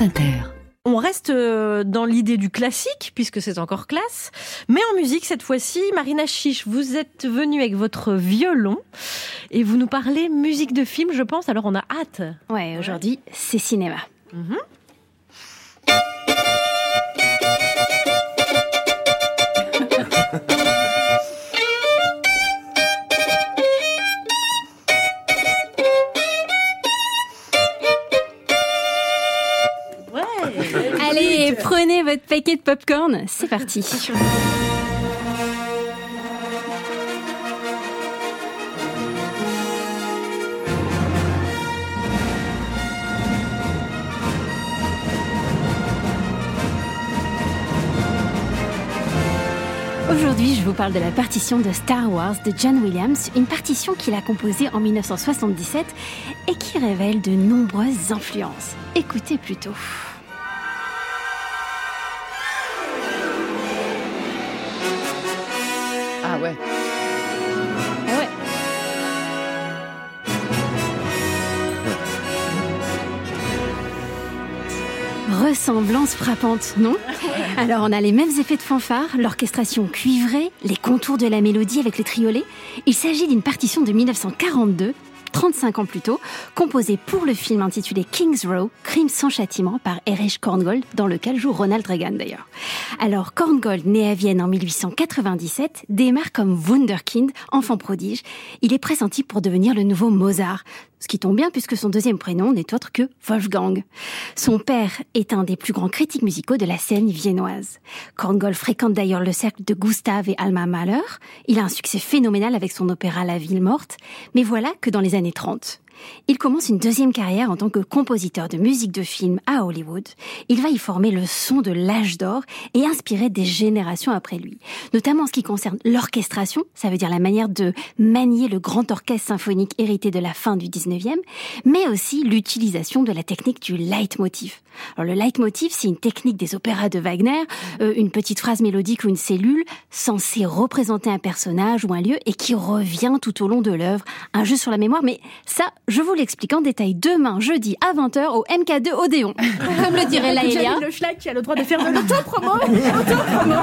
France Inter. On reste euh, dans l'idée du classique, puisque c'est encore classe. Mais en musique, cette fois-ci, Marina Chiche, vous êtes venue avec votre violon et vous nous parlez musique de film, je pense. Alors on a hâte. Ouais, aujourd'hui, c'est cinéma. Mhm. Allez, prenez votre paquet de popcorn, c'est parti. Aujourd'hui, je vous parle de la partition de Star Wars de John Williams, une partition qu'il a composée en 1977 et qui révèle de nombreuses influences. Écoutez plutôt. Ressemblance frappante, non Alors on a les mêmes effets de fanfare, l'orchestration cuivrée, les contours de la mélodie avec les triolets. Il s'agit d'une partition de 1942 35 ans plus tôt, composée pour le film intitulé King's Row, Crime sans châtiment par Erich Korngold, dans lequel joue Ronald Reagan d'ailleurs. Alors Korngold, né à Vienne en 1897, démarre comme Wunderkind, enfant prodige. Il est pressenti pour devenir le nouveau Mozart, ce qui tombe bien puisque son deuxième prénom n'est autre que Wolfgang. Son père est un des plus grands critiques musicaux de la scène viennoise. Korngold fréquente d'ailleurs le cercle de Gustave et Alma Mahler. Il a un succès phénoménal avec son opéra La Ville morte. Mais voilà que dans les années 30, il commence une deuxième carrière en tant que compositeur de musique de film à Hollywood. Il va y former le son de l'âge d'or et inspirer des générations après lui. Notamment en ce qui concerne l'orchestration, ça veut dire la manière de manier le grand orchestre symphonique hérité de la fin du 19e, mais aussi l'utilisation de la technique du leitmotiv. Alors le leitmotiv, c'est une technique des opéras de Wagner, euh, une petite phrase mélodique ou une cellule censée représenter un personnage ou un lieu et qui revient tout au long de l'œuvre. Un jeu sur la mémoire, mais ça, je vous l'explique en détail demain, jeudi, à 20h au MK2 Odéon. Comme le dirait Laëlia. le schlag qui a le droit de faire de l'auto-promo. Auto-promo.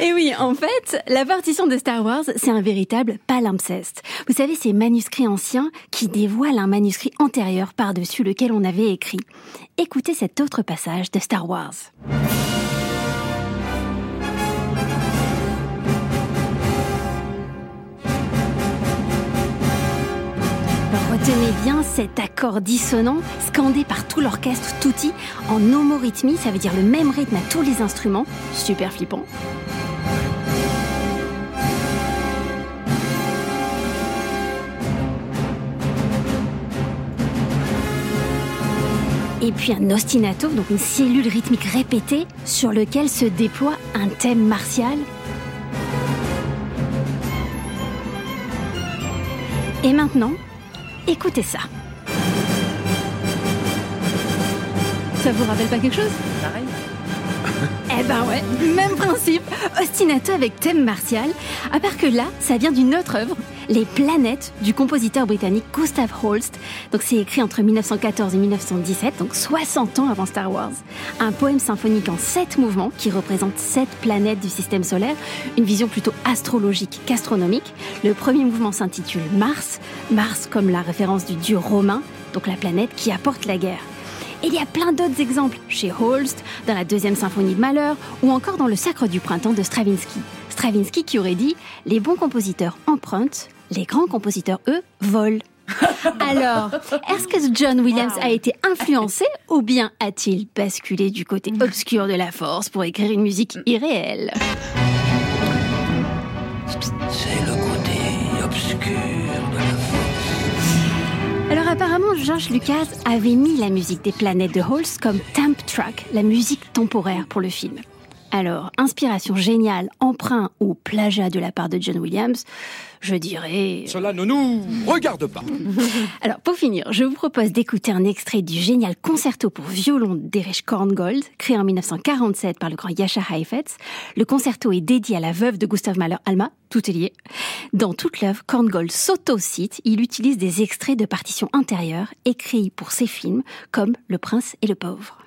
Et oui, en fait, la partition de Star Wars, c'est un véritable palimpseste. Vous savez, ces manuscrits anciens qui dévoilent un manuscrit antérieur par-dessus lequel on avait écrit. Écoutez cet autre passage de Star Wars. Retenez bien cet accord dissonant scandé par tout l'orchestre Tutti en homorythmie, ça veut dire le même rythme à tous les instruments, super flippant. Et puis un ostinato, donc une cellule rythmique répétée sur lequel se déploie un thème martial. Et maintenant, écoutez ça. Ça vous rappelle pas quelque chose? Pareil. Eh ben ouais, même principe, ostinato avec thème martial, à part que là, ça vient d'une autre œuvre, Les planètes du compositeur britannique Gustav Holst. Donc c'est écrit entre 1914 et 1917, donc 60 ans avant Star Wars. Un poème symphonique en sept mouvements qui représente sept planètes du système solaire, une vision plutôt astrologique qu'astronomique. Le premier mouvement s'intitule Mars, Mars comme la référence du dieu romain, donc la planète qui apporte la guerre. Il y a plein d'autres exemples chez Holst, dans la deuxième symphonie de Malheur, ou encore dans le Sacre du printemps de Stravinsky. Stravinsky qui aurait dit Les bons compositeurs empruntent, les grands compositeurs, eux, volent. Alors, est-ce que John Williams a été influencé ou bien a-t-il basculé du côté obscur de la force pour écrire une musique irréelle? George Lucas avait mis la musique des planètes de Holst comme temp track, la musique temporaire pour le film. Alors, inspiration géniale, emprunt ou plagiat de la part de John Williams, je dirais... Cela ne nous regarde pas. Alors, pour finir, je vous propose d'écouter un extrait du génial concerto pour violon d'Erich Korngold, créé en 1947 par le grand Yasha Heifetz. Le concerto est dédié à la veuve de Gustav Mahler, Alma, tout est lié. Dans toute l'œuvre, Korngold s'auto-cite, il utilise des extraits de partitions intérieures écrits pour ses films, comme Le Prince et le Pauvre.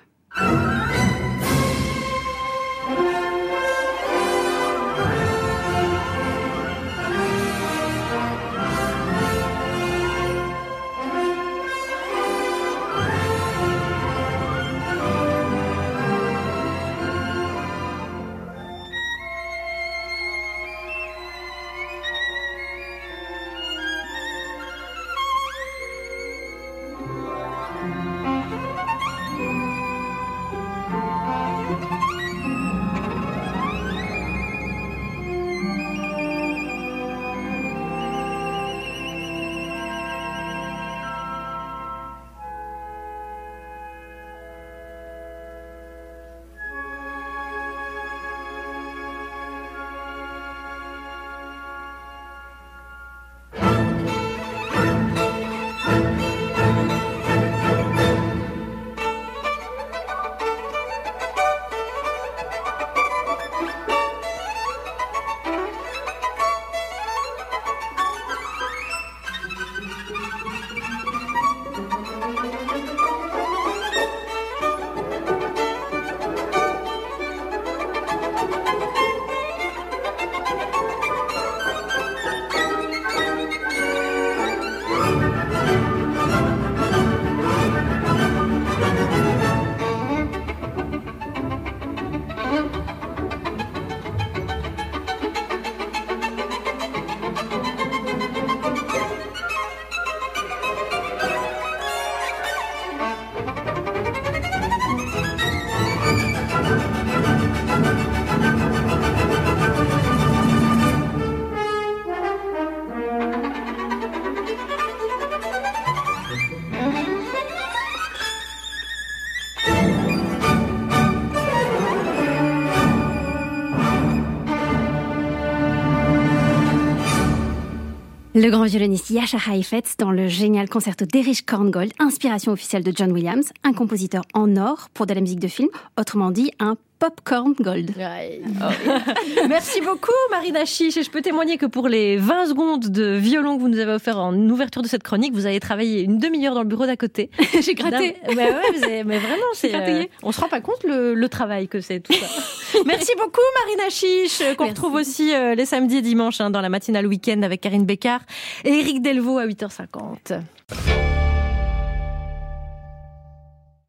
Le grand violoniste Yasha Heifetz dans le génial concerto d'Erich Korngold, inspiration officielle de John Williams, un compositeur en or pour de la musique de film, autrement dit un Popcorn Gold. Oh, Merci beaucoup Marina Chiche et je peux témoigner que pour les 20 secondes de violon que vous nous avez offert en ouverture de cette chronique, vous avez travaillé une demi-heure dans le bureau d'à côté. J'ai gratté. Mais, ouais, mais vraiment, c'est euh, on se rend pas compte le, le travail que c'est tout ça. Merci beaucoup Marina Chiche qu'on retrouve aussi euh, les samedis et dimanches hein, dans la matinale week-end avec Karine Bécard et Eric Delvaux à 8h50.